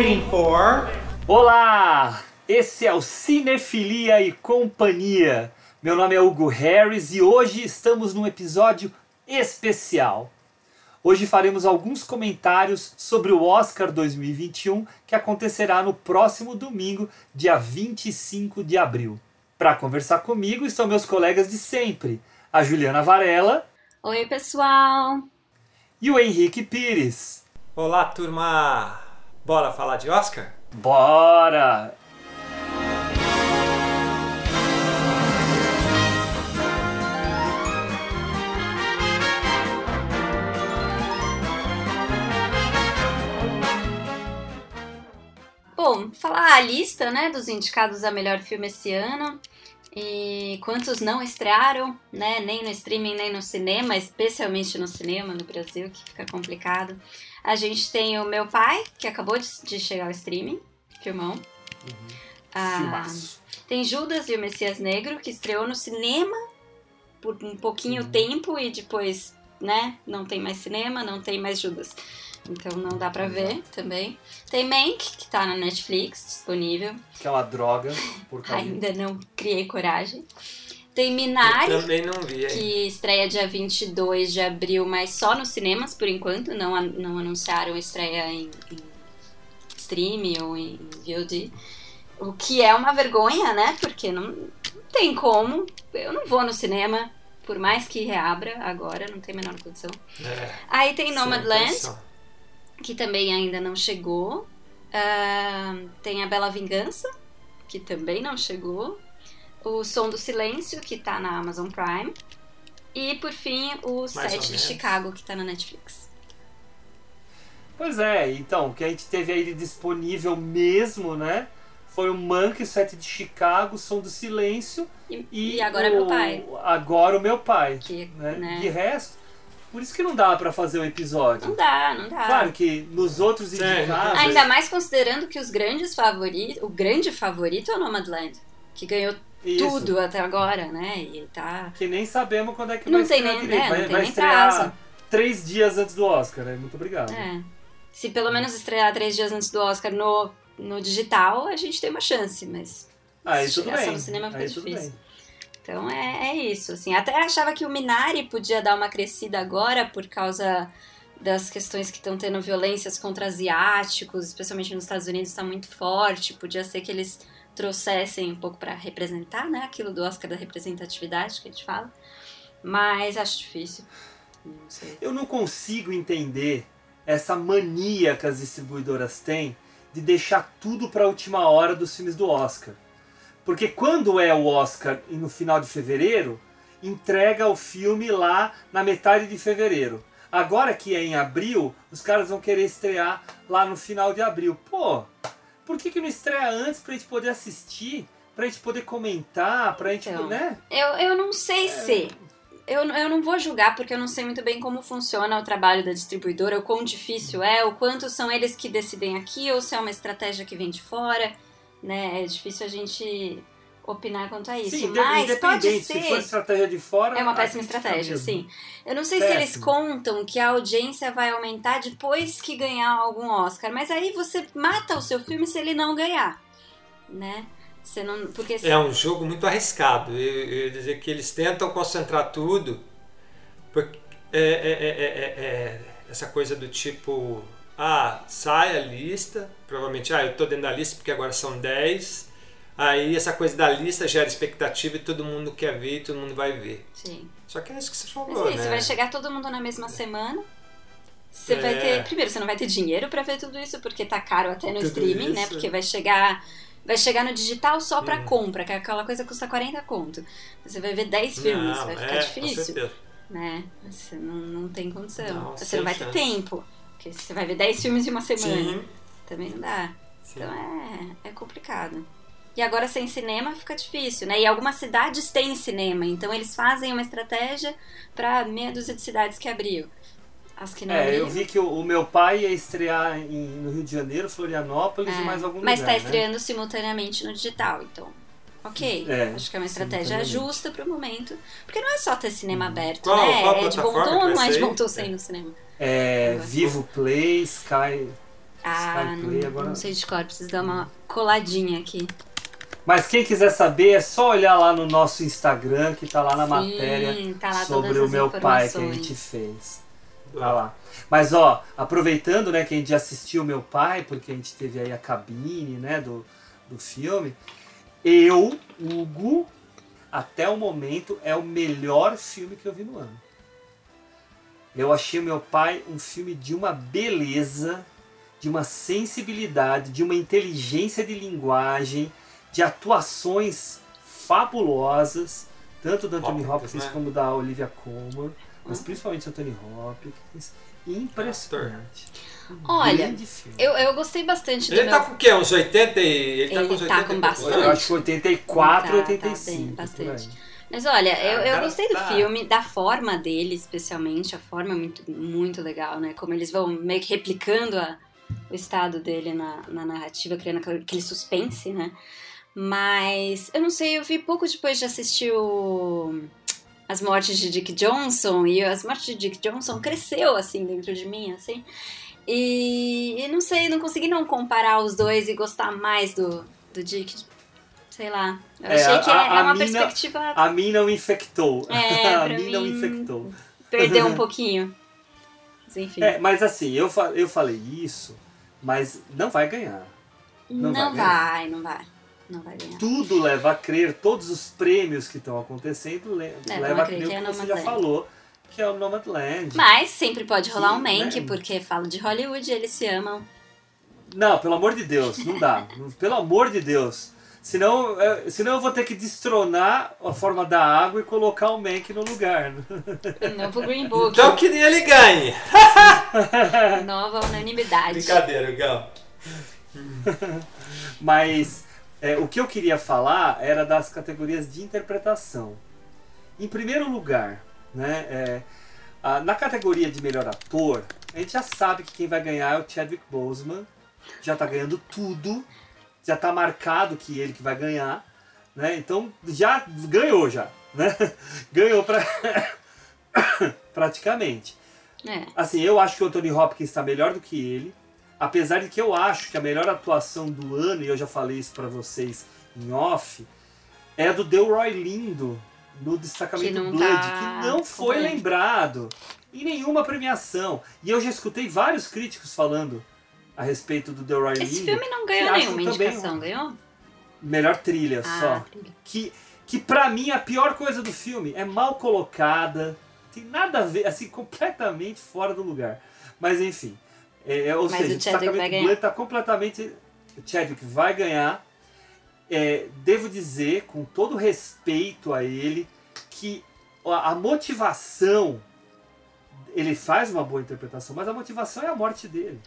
waiting for. Olá! Esse é o Cinefilia e Companhia. Meu nome é Hugo Harris e hoje estamos num episódio especial. Hoje faremos alguns comentários sobre o Oscar 2021 que acontecerá no próximo domingo, dia 25 de abril. Para conversar comigo estão meus colegas de sempre, a Juliana Varela. Oi, pessoal! E o Henrique Pires. Olá, turma! Bora falar de Oscar? Bora! Bom, falar a lista, né, dos indicados a melhor filme esse ano e quantos não estrearam, né, nem no streaming nem no cinema, especialmente no cinema no Brasil, que fica complicado. A gente tem o Meu Pai, que acabou de chegar ao streaming, filmão. Uhum. Ah, tem Judas e o Messias Negro, que estreou no cinema por um pouquinho uhum. tempo e depois, né, não tem mais cinema, não tem mais Judas. Então não dá pra ver também. Tem Mank, que tá na Netflix, disponível. Que é uma droga. Ainda não criei coragem. Tem Minari, Eu também não vi. hein? que estreia dia 22 de abril, mas só nos cinemas por enquanto. Não, não anunciaram estreia em, em stream ou em VOD. O que é uma vergonha, né? Porque não, não tem como. Eu não vou no cinema, por mais que reabra agora, não tem a menor condição. É, Aí tem Nomadland, que também ainda não chegou. Ah, tem a Bela Vingança, que também não chegou. O Som do Silêncio, que tá na Amazon Prime. E, por fim, o ou Sete de. Chicago, que tá na Netflix. Pois é, então, o que a gente teve aí disponível mesmo, né? Foi o Monkey, o Sete de Chicago, Som do Silêncio E, e, e agora o, meu pai. Agora o meu pai. Que, Né? né? De resto, por isso que não dá pra fazer um Não episódio. dá, não dá. Claro que nos outros indicados. Ainda mais considerando que os grandes favoritos. O grande favorito é o Nomadland, que ganhou isso, tudo até agora, né? E tá. Que nem sabemos quando é que Não vai tem estrear nem- né, vai não tem vai nem prazo. três dias antes do Oscar, né? Muito obrigado. É. Se pelo menos estrear três dias antes do Oscar no, no digital, a gente tem uma chance, mas. Aí se tudo bem. no cinema fica Aí tudo difícil. bem. Então é, é isso, assim. Até achava que o Minari podia dar uma crescida agora por causa das questões que estão tendo violências contra asiáticos, especialmente nos Estados Unidos, está muito forte. Podia ser que eles trouxessem um pouco para representar, né? Aquilo do Oscar da representatividade que a gente fala. Mas acho difícil. Não. Eu não consigo entender essa mania que as distribuidoras têm de deixar tudo para a última hora dos filmes do Oscar. Porque quando é o Oscar no final de fevereiro, entrega o filme lá na metade de fevereiro. Agora que é em abril, os caras vão querer estrear lá no final de abril. Pô, por que, que não estreia antes pra gente poder assistir? Pra gente poder comentar, pra gente, Então. né? Eu, eu não sei se. Eu, eu não vou julgar porque eu não sei muito bem como funciona o trabalho da distribuidora, o quão difícil é, o quanto são eles que decidem aqui ou se é uma estratégia que vem de fora, né? É difícil a gente opinar quanto a isso. Sim, Mas pode independente, se for ser. estratégia de fora... É uma péssima estratégia, sim. Eu não sei se eles Péssimo. contam que a audiência vai aumentar depois que ganhar algum Oscar, mas aí você mata o seu filme se ele não ganhar, né? Você não, porque É um jogo muito arriscado. Eu, eu ia dizer que eles tentam concentrar tudo. Porque é, é- é- é- é- é essa coisa do tipo: ah, sai a lista. Provavelmente, ah, eu tô dentro da lista porque agora são 10. Aí essa coisa da lista gera expectativa e todo mundo quer ver e todo mundo vai ver. Sim. Só que é isso que você Mas falou, é isso, né? vai chegar todo mundo na mesma semana. Você vai É. ter. Primeiro, você não vai ter dinheiro pra ver tudo isso, porque tá caro até no Tudo streaming, né? isso. Porque vai chegar. Vai chegar no digital só pra Hum. compra, que é aquela coisa custa 40 conto. Você vai ver 10 filmes, Não, vai ficar é, difícil. né? Você não, não tem condição. Não, você não vai chance. ter tempo. Porque você vai ver 10 filmes em uma semana. Sim, Também não dá. sim. Então é, é complicado. E agora sem cinema fica difícil, né? E algumas cidades têm cinema, então eles fazem uma estratégia pra meia dúzia de cidades que abriu. As que não É, abriram. eu vi que o, o meu pai ia estrear em- no Rio de Janeiro, Florianópolis É, e mais algum Mas lugar. tá né? estreando simultaneamente no digital, então. Ok. É, Acho que é uma estratégia justa pro momento. Porque não é só ter cinema aberto, Qual- né? qual é de bom tom, vai não é de bom tom sem no cinema. É, Agora. Vivo Play, Sky. Ah, Sky Play não, agora- não sei de cor, preciso dar uma coladinha aqui. Mas quem quiser saber é só olhar lá no nosso Instagram, que tá lá na Sim, matéria tá lá sobre o meu pai que a gente fez. Tá lá. Mas ó, aproveitando, né, que a gente assistiu o meu pai, porque a gente teve aí a cabine, né, do, do filme. Eu, Hugo, até o momento é o melhor filme que eu vi no ano. Eu achei o meu pai um filme de uma beleza, de uma sensibilidade, de uma inteligência de linguagem, de atuações fabulosas, tanto do Anthony Hopkins, Hopkins né? como da Olivia Colman, mas principalmente do Anthony Hopkins. Impressionante. Um Olha. Eu, eu gostei bastante do Ele meu... tá com o quê? Uns 80 e... Ele tá Ele com uns tá 80 com e bastante. Eu acho que 84 Tá, tá, 85. bem, por bastante. Mas olha, eu, eu cara, gostei do tá. filme, da forma dele, especialmente. A forma é muito, muito legal, né? Como eles vão meio que replicando a- o estado dele na, na narrativa, criando aquele suspense, né? Mas eu não sei, eu vi pouco depois de assistir o- as mortes de Dick Johnson e as mortes de Dick Johnson cresceu assim dentro de mim, assim. E, e não sei, não consegui não comparar os dois e gostar mais do, do Dick. Sei lá. Eu É, achei que é, a- é a uma perspectiva A mim não infectou. É, a pra mim não mim- infectou. perdeu um pouquinho. Mas enfim. É, mas assim, eu, eu falei isso, mas não vai ganhar. não não vai vai, não vai. Não vai ganhar. Tudo leva a crer, todos os prêmios que estão acontecendo le- Levam leva a a crer crer o que é que você já falou, que é o Nomadland. Mas sempre pode rolar um Sim, Mank, né? porque fala de Hollywood, eles se amam. Não, pelo amor de Deus, não dá. pelo amor de Deus. Senão, é, senão eu vou ter que destronar a forma da água e colocar o Mank no lugar. Novo Green Book. Então que nem ele ganhe. Nova unanimidade. Brincadeira, Gal. Mas é, o que eu queria falar era das categorias de interpretação. Em primeiro lugar, né, é, a- na categoria de melhor ator, a gente já sabe que quem vai ganhar é o Chadwick Boseman. Já tá ganhando tudo. Já tá marcado que ele que vai ganhar. Né? Então já ganhou já. Né? Ganhou pra... praticamente. É. Assim, eu acho que o Anthony Hopkins está melhor do que ele. Apesar de que eu acho que a melhor atuação do ano, e eu já falei isso pra vocês em off, é a do Delroy Lindo no Destacamento Que Blood, tá que não foi concorrendo. lembrado em nenhuma premiação. E eu já escutei vários críticos falando a respeito do Delroy Esse Lindo. filme não ganhou nenhuma indicação, ganhou? Melhor trilha Ah, só. trilha. Que, que pra mim a pior coisa do filme é mal colocada, tem nada a ver, assim, completamente fora do lugar. Mas enfim. É, é, ou Mas seja, o Chadwick vai Destacamento ganhar. Blood tá completamente. O Chadwick vai ganhar. É, devo dizer, com todo respeito a ele, que a, a motivação. Ele faz uma boa interpretação, mas a motivação é a morte dele.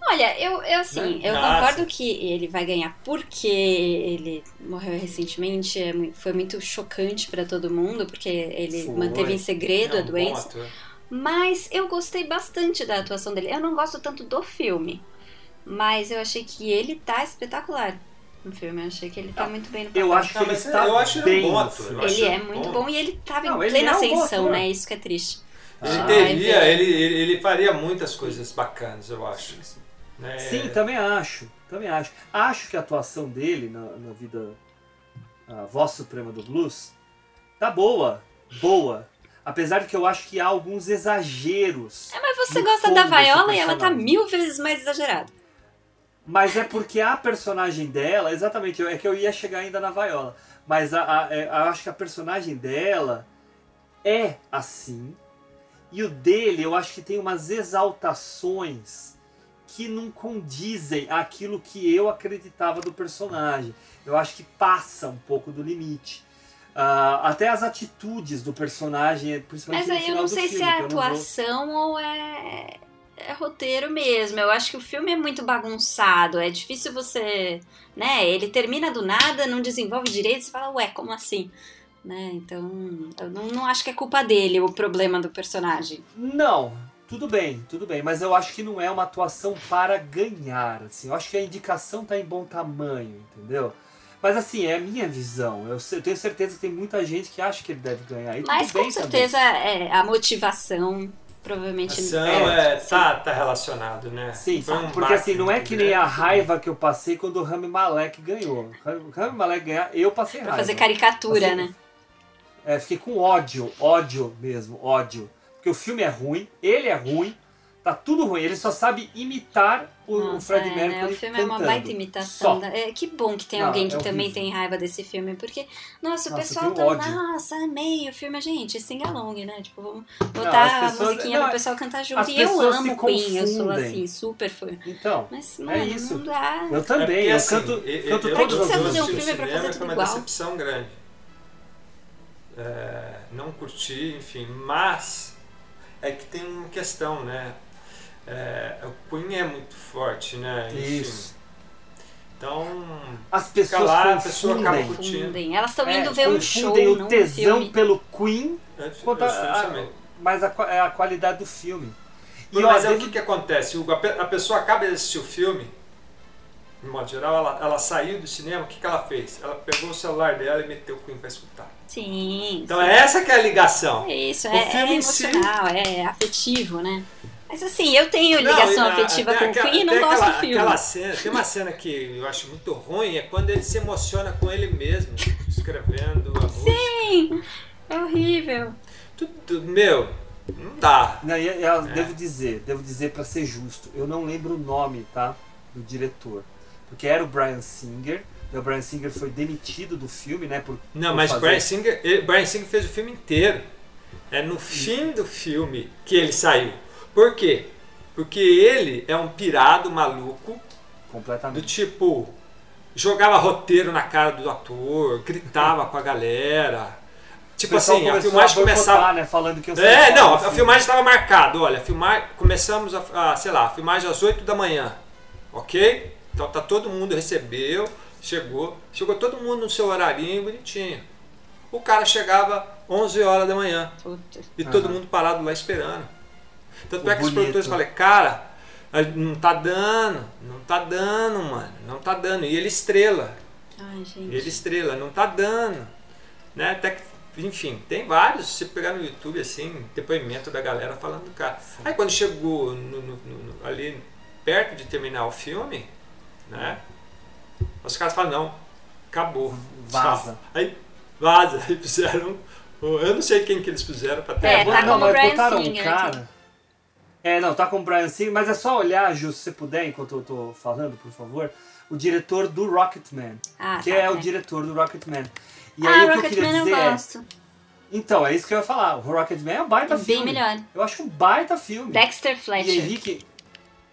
Olha, eu, eu assim, eu Ah, concordo que ele vai ganhar porque ele morreu recentemente, é foi muito chocante pra todo mundo, porque ele Foi. manteve em segredo É a um bom doença. ator. Mas eu gostei bastante da atuação dele. Eu não gosto tanto do filme, mas eu achei que ele tá espetacular no filme. Eu achei que ele tá muito bem no papel. Eu acho que ele está eu acho ele um bem bom eu acho Ele é ele muito bom. bom e ele tava Não, em ele plena é um bom ascensão, ator. né? Isso que é triste. Ele Ah, teria, ele, ele, ele faria muitas coisas bacanas, eu acho. né? Sim, também acho. Também acho. Acho que a atuação dele na, na vida. A voz suprema do blues tá boa. Boa. Apesar de que eu acho que há alguns exageros. É, mas você gosta da Viola e ela tá mil vezes mais exagerada. Mas é porque a personagem dela, exatamente, é que eu ia chegar ainda na Viola. Mas a, a- é, eu acho que a personagem dela é assim. E o dele, eu acho que tem umas exaltações que não condizem aquilo que eu acreditava do personagem. Eu acho que passa um pouco do limite. Ah, até as atitudes do personagem, principalmente Mas aí eu não sei se filme, é que eu não vou- atuação ou é, é roteiro mesmo. Eu acho que o filme é muito bagunçado. É difícil você. né? Ele termina do nada, não desenvolve direito, você fala, ué, como assim? Né? Então, eu não, não acho que é culpa dele o problema do personagem. Não, tudo bem, tudo bem, mas eu acho que não é uma atuação para ganhar, assim. Eu acho que a indicação tá em bom tamanho, entendeu? Mas assim, é a minha visão. Eu, eu tenho certeza que tem muita gente que acha que ele deve ganhar. E Mas com certeza é, a motivação provavelmente Ação É, é, tá, tá relacionado, né? Sim, um porque assim, não é que nem a grande. raiva que eu passei quando o Rami Malek ganhou. O Rami Malek ganhar, eu passei pra raiva. fazer caricatura, Assim, né? É, fiquei com ódio, ódio mesmo, ódio. Porque o filme é ruim, ele é ruim, tá tudo ruim. Ele só sabe imitar o, Nossa, Fred é, Mercury né? O filme é uma cantando. baita imitação. Só. da- É, que bom que tem Não, alguém que é também tem raiva desse filme, porque, nossa, o Nossa, pessoal eu tá, ódio. nossa, amei o filme, gente, sing along, né? Tipo, vamos botar a pessoas- musiquinha não, pro pessoal cantar junto. E eu amo Queen, eu sou assim, super fã. Então, Mas, É mano, isso. não dá. eu É também, porque, eu assim, canto, eu- canto eu- Pra que todas você as vai fazer um filme pra fazer tudo uma igual? decepção grande. É, não curti, enfim, mas é que tem uma questão, né? É, o Queen é muito forte, né? Enfim, Isso. Então, As pessoas lá, a pessoa acaba confundem. curtindo. Confundem. Elas estão É, indo ver um show, confundem o não um tesão filme. pelo Queen eu quanto a, a- mas a, é a qualidade do filme. E Mas é o que, que acontece? O- a pe- a pessoa acaba de assistir o filme, de modo geral, ela, ela saiu do cinema, o que, que ela fez? Ela pegou o celular dela e meteu o Queen pra escutar. Sim. Então é essa que é a ligação. É isso, O é, filme é em si- emocional, é afetivo, né? Mas assim, eu tenho Não, ligação ah, afetiva com o aquela- Queen e não gosto aquela, do filme. Aquela cena, tem uma cena que eu acho muito ruim, é quando ele se emociona com ele mesmo, escrevendo a música. Sim, é horrível. Tudo, meu, não dá. Não, e- e eu devo dizer, devo dizer para ser justo, eu não lembro o nome, tá, do diretor, porque era o Brian Singer. e O Brian Singer foi demitido do filme, né? Por, Não, por mas fazer- Brian Singer, ele- Brian Singer fez o filme inteiro. É no fim do filme que ele saiu. Por quê? Porque ele é um pirado maluco, do completamente. tipo, jogava roteiro na cara do ator, gritava com a galera. Tipo assim, a começou filmagem boicotar, começava. né? Falando que eu É, não, a, a filmagem estava marcada. Olha, a filmagem, começamos a, a, sei lá, a filmagem às 8 da manhã. Ok? Então tá todo mundo recebeu, chegou, chegou todo mundo no seu horarinho bonitinho. O cara chegava 11 horas da manhã Puta. e todo mundo parado lá esperando. Tanto O é que os bonito. produtores falaram, cara, não tá dando, não tá dando, mano, não tá dando. E ele estrela. Ai, gente. Ele estrela, não tá dando. Né? Até que, enfim, tem vários, se pegar no YouTube assim, depoimento da galera falando do cara. Aí quando chegou no- no- no- no- ali perto de terminar o filme, né? Os caras falam, não, acabou. Vaza. Aí vaza, aí fizeram. Eu não sei quem que eles fizeram pra ter. É, tá não, como botaram um cara. É, não, tá com o Brian Singer, mas é só olhar, Ju, se você puder, enquanto eu tô falando, por favor, o diretor do Rocketman, Ah, que tá, é o é. diretor do Rocketman. E ah, aí o que eu queria eu dizer é, gosto. então, é isso que eu ia falar, o Rocketman é um baita Bem filme. melhor. Eu acho um baita filme. Dexter E Fletcher. Henrique,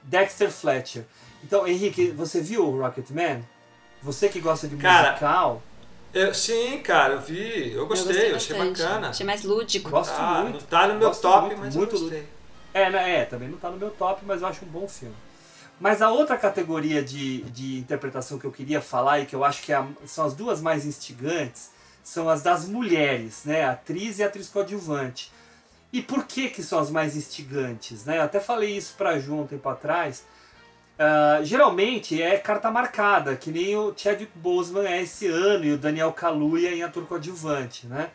Dexter Fletcher. Então, Henrique, você viu o Rocketman? Você que gosta de Cara, musical, Eu- sim, cara, eu vi, eu gostei, eu, achei bastante. bacana. Achei mais lúdico. gosto Ah, muito. não tá no meu Gosto top, muito, mas muito eu gostei. É, né, é, também não tá no meu top, mas eu acho um bom filme. Mas a outra categoria de, de interpretação que eu queria falar e que eu acho que é a- são as duas mais instigantes são as das mulheres, né? Atriz e atriz coadjuvante. E por que que são as mais instigantes, né? Eu até falei isso pra Ju um tempo atrás. Ah, geralmente é carta marcada, que nem o Chadwick Boseman é esse ano e o Daniel Kaluuya em ator coadjuvante, né?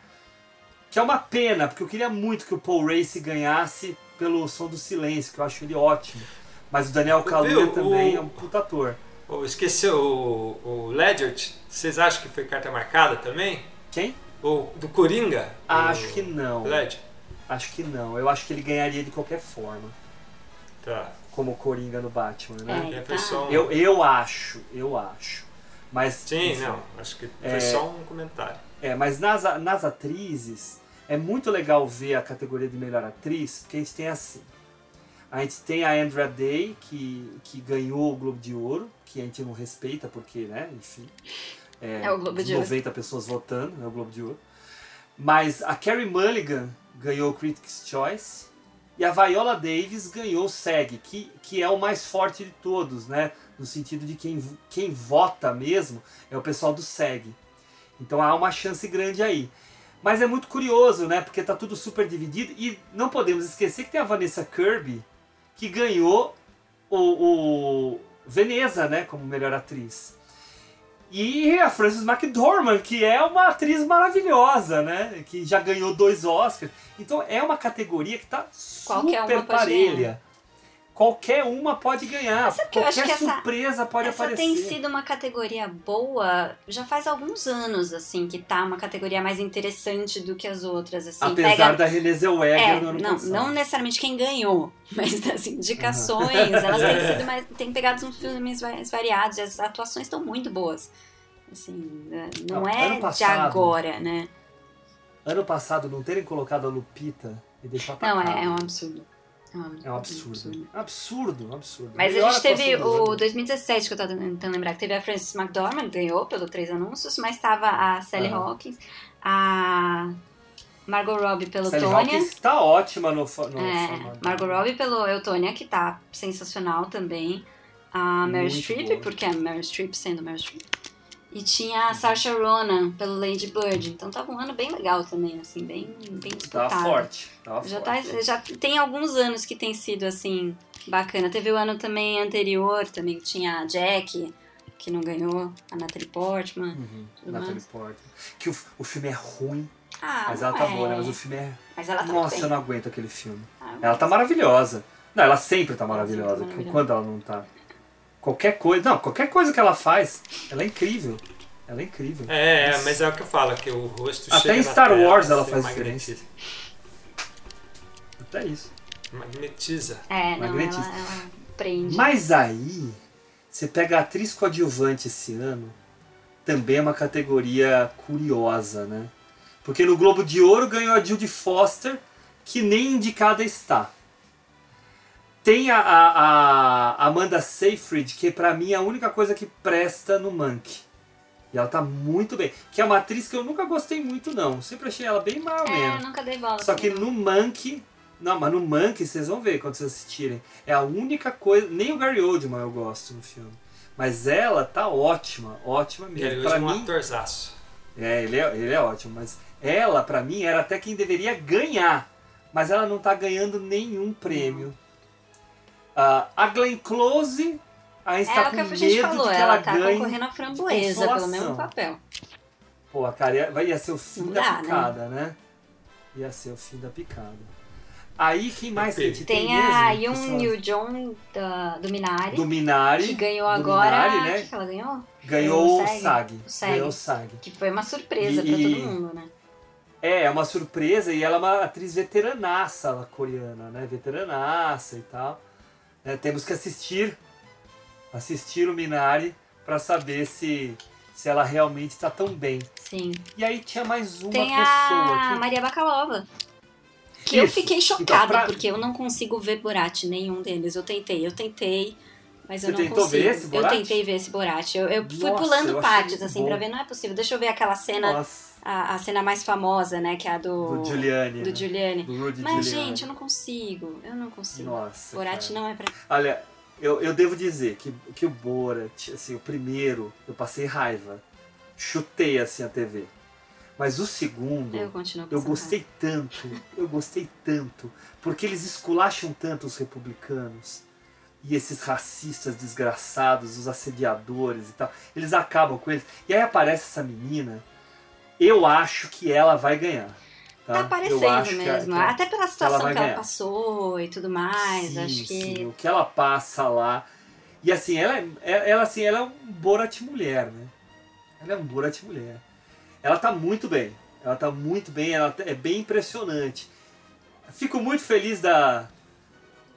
Que é uma pena, porque eu queria muito que o Paul Race ganhasse pelo Som do Silêncio, que eu acho ele ótimo. Mas o Daniel Kaluuya também o- é um puta ator. Oh, esqueceu o, o Ledger, vocês acham que foi carta marcada também? Quem? O do Coringa? Acho O que não. Ledger? Acho que não. Eu acho que ele ganharia de qualquer forma, Tá. como o Coringa no Batman, né? É. É, tá. um... Eu, eu acho, eu acho. Mas, Sim, enfim, não, acho que foi É. só um comentário. É, mas nas, nas atrizes, é muito legal ver a categoria de melhor atriz, porque a gente tem assim. A gente tem a Andra Day, que, que ganhou o Globo de Ouro, que a gente não respeita, porque, né, enfim. É, É o Globo de Ouro. 90 pessoas votando, é o Globo de Ouro. Mas a Carrie Mulligan ganhou o Critics' Choice. E a Viola Davis ganhou o SEG, que, que é o mais forte de todos, né? No sentido de quem, quem vota mesmo é o pessoal do SEG. Então há uma chance grande aí. Mas é muito curioso, né? Porque tá tudo super dividido. E não podemos esquecer que tem a Vanessa Kirby, que ganhou o, o Veneza, né? Como melhor atriz. E a Frances McDormand, que é uma atriz maravilhosa, né? Que já ganhou dois Oscars. Então é uma categoria que tá Qualquer super uma pode parelha. Qualquer uma pode ganhar. Qualquer que essa- surpresa pode Essa aparecer. tem sido uma categoria boa já faz alguns anos, assim, que tá uma categoria mais interessante do que as outras, assim. Apesar pega... da Renée Zellweger É, no ano não, passado. não necessariamente quem ganhou, mas das indicações, elas têm sido mais. têm pegado uns filmes mais variados e as atuações estão muito boas. Assim, é, não Não, é ano de passado- agora, né? Ano passado, não terem colocado a Lupita e deixou Não, atacado. é, é um absurdo. É um absurdo. Absurdo, absurdo. Mas Melhor a gente teve o ano. 2017, que eu tô tentando lembrar, que teve a Frances McDormand, ganhou pelo Três Anúncios, mas tava a Sally Aham. Hawkins, a Margot Robbie pelo Sally Tônia. Hawkins tá ótima no, no É. Margot Robbie pelo Eutônia, que tá sensacional também. A Meryl Streep, porque é Meryl Streep sendo Meryl Streep. E tinha a Saoirse Ronan pelo Lady Bird. Então tava um ano bem legal também, assim, bem, bem disputado. Tava forte. Tava Já, tá, forte. já tem alguns anos que tem sido assim, bacana. Teve o ano também anterior, também que tinha a Jack, que não ganhou, a Natalie Portman. Uhum, Natalie mais. Portman. Que o, o filme é ruim, Ah, mas ela tá é. boa, né? Mas o filme é. Mas ela tá Nossa, eu não aguento aquele filme. Ah, Ela tá maravilhosa. Não, ela sempre tá Ela sempre tá maravilhosa. maravilhosa. Quando ela não tá. Qualquer coisa. Não, qualquer coisa que ela faz, ela é incrível. Ela é incrível. É, é, mas é o que eu falo, que o rosto Até chega em Star Wars ela faz magnetiza. Até isso. Magnetiza. É, não, ela, ela prende. Mas aí, você pega a atriz coadjuvante esse ano, também é uma categoria curiosa, né? Porque no Globo de Ouro ganhou a Judy Foster, que nem indicada está. Tem a, a- a Amanda Seyfried, que pra mim é a única coisa que presta no Monk. E ela tá muito bem. Que é uma atriz que eu nunca gostei muito, não. Sempre achei ela bem ou É, menos. nunca dei bola. Só que não. no Monkey. Não, mas no Monkey vocês vão ver quando vocês assistirem. É a única coisa. Nem o Gary Oldman eu gosto no filme. Mas ela tá ótima, ótima mesmo. Pra um mim. atorzaço. É, ele é, ele é ótimo. Mas ela, pra mim, era até quem deveria ganhar. Mas ela não tá ganhando nenhum prêmio. Ah, a Glenn Close ainda está É o com que a medo gente falou, que ela, ela, tá ganhe. concorrendo a framboesa pelo mesmo papel. Pô, a cara ia, ia ser o fim Não da dá, né? picada, né? Ia ser o fim da picada. Aí quem mais que a gente tem, Tem a mesmo? Que Yoon Yoo Jong da, do Minari, do Minari. que ganhou agora. Minari, né? que, que ela ganhou? Ganhou o o SAG. SAG. O SAG. Ganhou o SAG. Que foi uma surpresa E- pra todo mundo, né? É, é uma surpresa e ela é uma atriz veteranaça ela, coreana, né? Veteranaça e tal. É, temos que assistir assistir o Minari pra saber se, se ela realmente tá tão bem. Sim. E aí tinha mais uma Tem pessoa a que Maria Bakalova. Que eu Isso. fiquei Então, chocada, pra- porque eu não consigo ver Borat, nenhum deles. Eu tentei, eu tentei, mas eu Você não tentou consigo. ver esse Eu Borat? tentei ver esse Borat. Eu, eu fui Nossa, pulando eu partes, assim, bom. pra ver, não é possível. Deixa eu ver aquela cena, Nossa, a, a cena mais famosa, né? Que é a do, do Giuliani. do né? Giuliani. Do Rudy Mas, Giuliani. gente, eu não consigo. Eu não consigo. Nossa. Borat cara. não é pra. Olha, eu, eu devo dizer que, que o Borat, assim, o primeiro, eu passei raiva. Chutei assim a TV. Mas o segundo, Eu eu gostei tanto, eu gostei tanto, porque eles esculacham tanto os republicanos e esses racistas desgraçados, os assediadores e tal. Eles acabam com eles. E aí aparece essa menina, eu acho que ela vai ganhar. Tá, Tá aparecendo mesmo. Até pela situação vai que ela ganhar. passou e tudo mais. Sim, acho que. sim, o que ela passa lá. E assim, ela, é- é- ela, assim, ela é um Borat mulher, né? Ela é um Borat mulher. Ela tá muito bem. Ela tá muito bem, ela é bem impressionante. Fico muito feliz da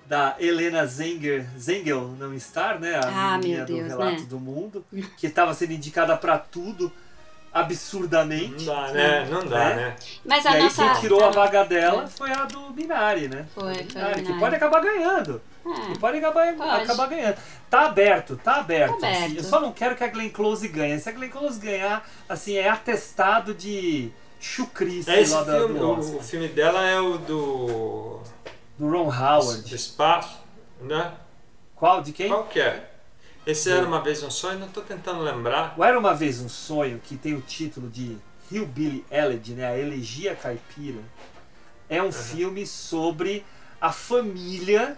da Helena Zenger, Zengel não estar, né? A Ah, menina meu Deus, do Relato né? do Mundo, que estava sendo indicada pra tudo Não absurdamente. dá, né? Não dá, É? né? Mas E a aí nossa. quem tirou a a- vaga dela foi a do Minari, né? Foi, foi Minari, que pode acabar ganhando. É. E pode acabar, Pode. acabar ganhando. Tá aberto, tá aberto. Tá aberto. assim. Eu só não quero que a Glenn Close ganhe. Se a Glenn Close ganhar, assim, é atestado de chucrice É esse lá da- filme, do, o, Oscar. o filme dela é o do. do Ron do Howard. espaço, né? Qual? De quem? Qual que é? Esse era uma vez um sonho, não tô tentando lembrar. O Era Uma Vez Um Sonho, que tem o título de Hillbilly Elegy, né? A Elegia Caipira. É um filme sobre a família,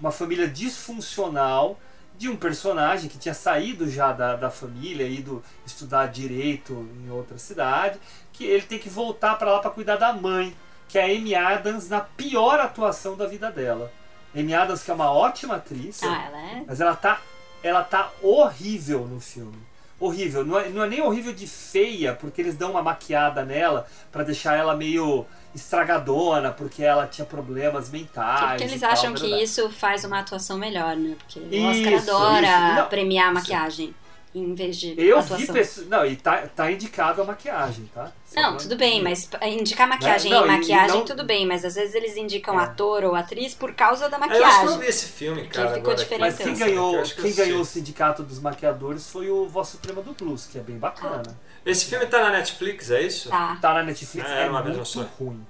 uma família disfuncional de um personagem que tinha saído já da, da família, ido estudar direito em outra cidade, que ele tem que voltar para lá para cuidar da mãe, que é a Amy Adams na pior atuação da vida dela. Amy Adams que é uma ótima atriz, Ah, ela é. mas ela tá ela tá horrível no filme. Horrível, não é, não é nem horrível de feia, porque eles dão uma maquiada nela para deixar ela meio estragadona, porque ela tinha problemas mentais. Porque eles tal, acham que isso faz uma atuação melhor, né? Porque o Isso, Oscar adora isso. Não, premiar a isso. maquiagem em vez de Eu atuação. vi pessoas. Não, e tá, tá indicado a maquiagem, tá? Só Não, pra- tudo bem, mas p- indicar maquiagem Não, e e- e maquiagem, não- tudo bem, mas às vezes eles indicam É. ator ou atriz por causa da Ah, Eu acho que eu não maquiagem. vi esse filme, cara. ficou agora. diferente. Mas quem ganhou, acho que quem ganhou o sindicato dos maquiadores foi o Voz Suprema do Blues, que é bem bacana. Esse filme tá na Netflix, é isso? Tá. Tá na Netflix, É, é, uma muito só. ruim.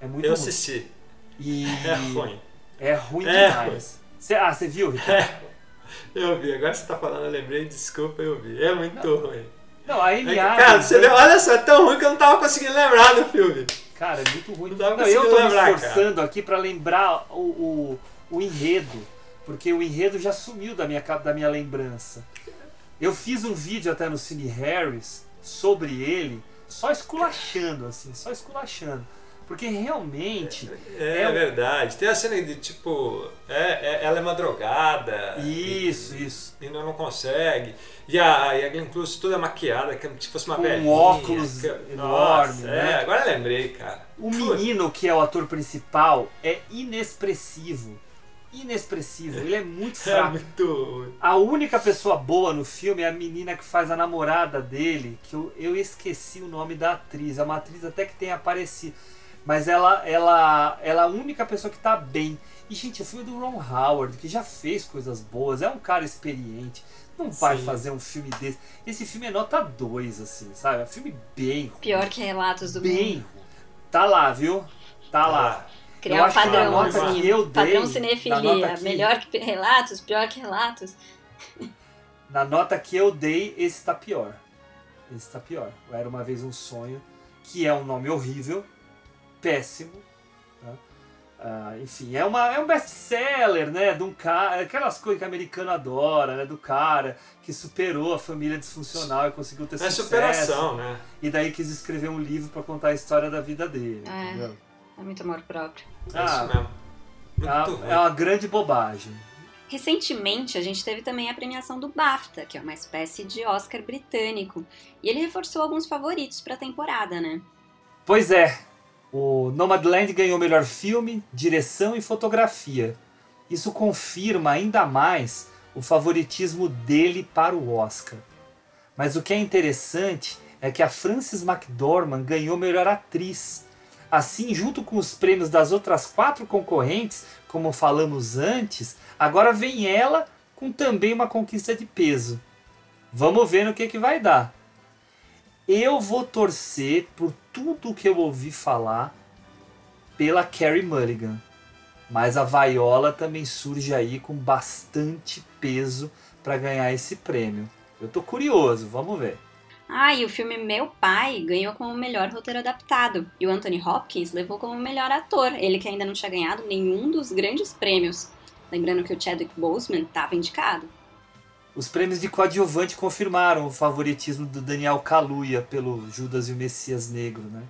É muito Eu ruim. assisti. E É ruim. é ruim É demais. Cê- ah, você viu, Ricardo? Eu vi, agora você tá falando, eu lembrei, desculpa, eu vi. É muito ruim. Não, a É que, Adams. cara, você vê, olha só, é tão ruim que eu não tava conseguindo lembrar do filme. Cara, é muito ruim. Não dava Não, eu tô conseguir me lembrar, esforçando aqui pra lembrar o, o, o enredo, porque o enredo já sumiu da minha, da minha lembrança. Eu fiz um vídeo até no Cine Harris sobre ele, só esculachando, assim, só esculachando. Porque realmente. É, É o- verdade. Tem a cena de tipo, é, é- ela é uma drogada. Isso, e, isso. E não, não consegue. E a, e a Glenn Close toda maquiada, como se fosse uma Com um óculos que- enorme, Nossa, né? É, agora lembrei, cara. O menino que é o ator principal é inexpressivo. Inexpressivo. Ele é muito É fraco. muito ruim. A única pessoa boa no filme é a menina que faz a namorada dele, que eu, eu esqueci o nome da atriz. É uma atriz até que tem aparecido. Mas ela, ela, ela é a única pessoa que tá bem. E, gente, o filme do Ron Howard, que já fez coisas boas, é um cara experiente. Não vai Sim. fazer um filme desse. Esse filme é nota 2, assim, sabe? É um filme bem ruim. Pior que Relatos do Bem Mundo. Tá lá, viu? Tá lá. Eu Criar um que a padrão, nota assim. que eu padrão cinefilia. que- Melhor que Relatos, pior que Relatos. Na nota que eu dei, esse tá pior. Esse tá pior. Era Uma Vez Um Sonho, que é um nome horrível, péssimo. tá? Ah, enfim, é, uma, é um best-seller, né? De um cara, aquelas coisas que o americano adora, né? Do cara que superou a família disfuncional e conseguiu ter É sucesso. superação, né? E daí quis escrever um livro pra contar a história da vida dele, É. entendeu? É muito amor próprio. É Ah, isso mesmo. Muito É é uma grande bobagem. Recentemente, a gente teve também a premiação do BAFTA, que é uma espécie de Oscar britânico. E ele reforçou alguns favoritos para a temporada, né? Pois é, o Nomadland ganhou melhor filme, direção e fotografia. Isso confirma ainda mais o favoritismo dele para o Oscar. Mas o que é interessante é que a Frances McDormand ganhou melhor atriz. Assim, junto com os prêmios das outras quatro concorrentes, como falamos antes, agora vem ela com também uma conquista de peso. Vamos ver no que, que vai dar. Eu vou torcer por tudo que eu ouvi falar pela Carrie Mulligan. Mas a Viola também surge aí com bastante peso para ganhar esse prêmio. Eu tô curioso, vamos ver. Ah, e o filme Meu Pai ganhou como melhor roteiro adaptado. E o Anthony Hopkins levou como melhor ator, ele que ainda não tinha ganhado nenhum dos grandes prêmios. Lembrando que o Chadwick Boseman estava indicado. Os prêmios de coadjuvante confirmaram o favoritismo do Daniel Kaluuya pelo Judas e o Messias Negro, né?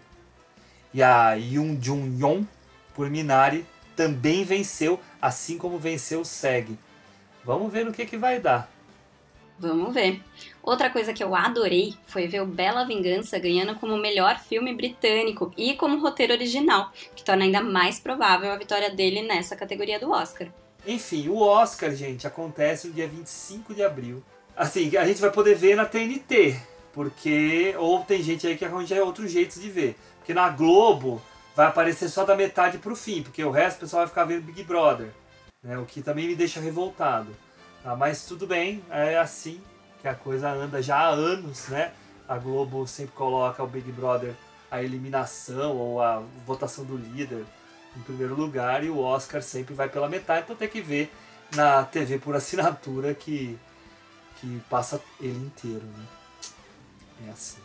E a Yoon Jung Yeon por Minari também venceu, assim como venceu o SEG. Vamos ver no que, que vai dar. Vamos ver. Outra coisa que eu adorei foi ver o Bela Vingança ganhando como melhor filme britânico e como roteiro original, que torna ainda mais provável a vitória dele nessa categoria do Oscar. Enfim, o Oscar, gente, acontece no dia 25 de abril. Assim, a gente vai poder ver na TNT, porque. Ou tem gente aí que arranja outros jeitos de ver. Porque na Globo vai aparecer só da metade pro fim, porque o resto o pessoal vai ficar vendo Big Brother. Né? O que também me deixa revoltado. Tá? Mas tudo bem, é assim que a coisa anda já há anos, né? A Globo sempre coloca o Big Brother a eliminação ou a votação do líder em primeiro lugar e o Oscar sempre vai pela metade, então tem que ver na TV por assinatura que, que passa ele inteiro, né? É assim.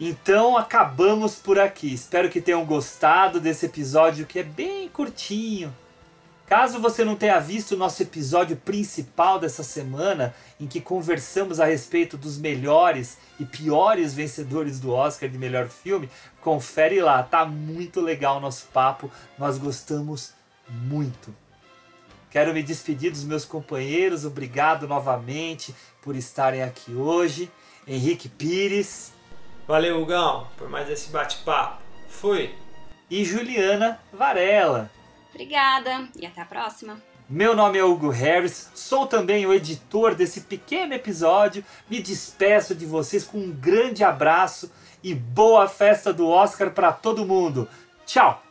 Então acabamos por aqui. Espero que tenham gostado desse episódio que é bem curtinho. Caso você não tenha visto o nosso episódio principal dessa semana, em que conversamos a respeito dos melhores e piores vencedores do Oscar de melhor filme, confere lá, tá muito legal o nosso papo, nós gostamos muito. Quero me despedir dos meus companheiros, obrigado novamente por estarem aqui hoje. Henrique Pires. Valeu, Hugão, por mais esse bate-papo. Fui. E Juliana Varela. Obrigada e até a próxima. Meu nome é Hugo Harris, sou também o editor desse pequeno episódio. Me despeço de vocês com um grande abraço e boa festa do Oscar para todo mundo. Tchau!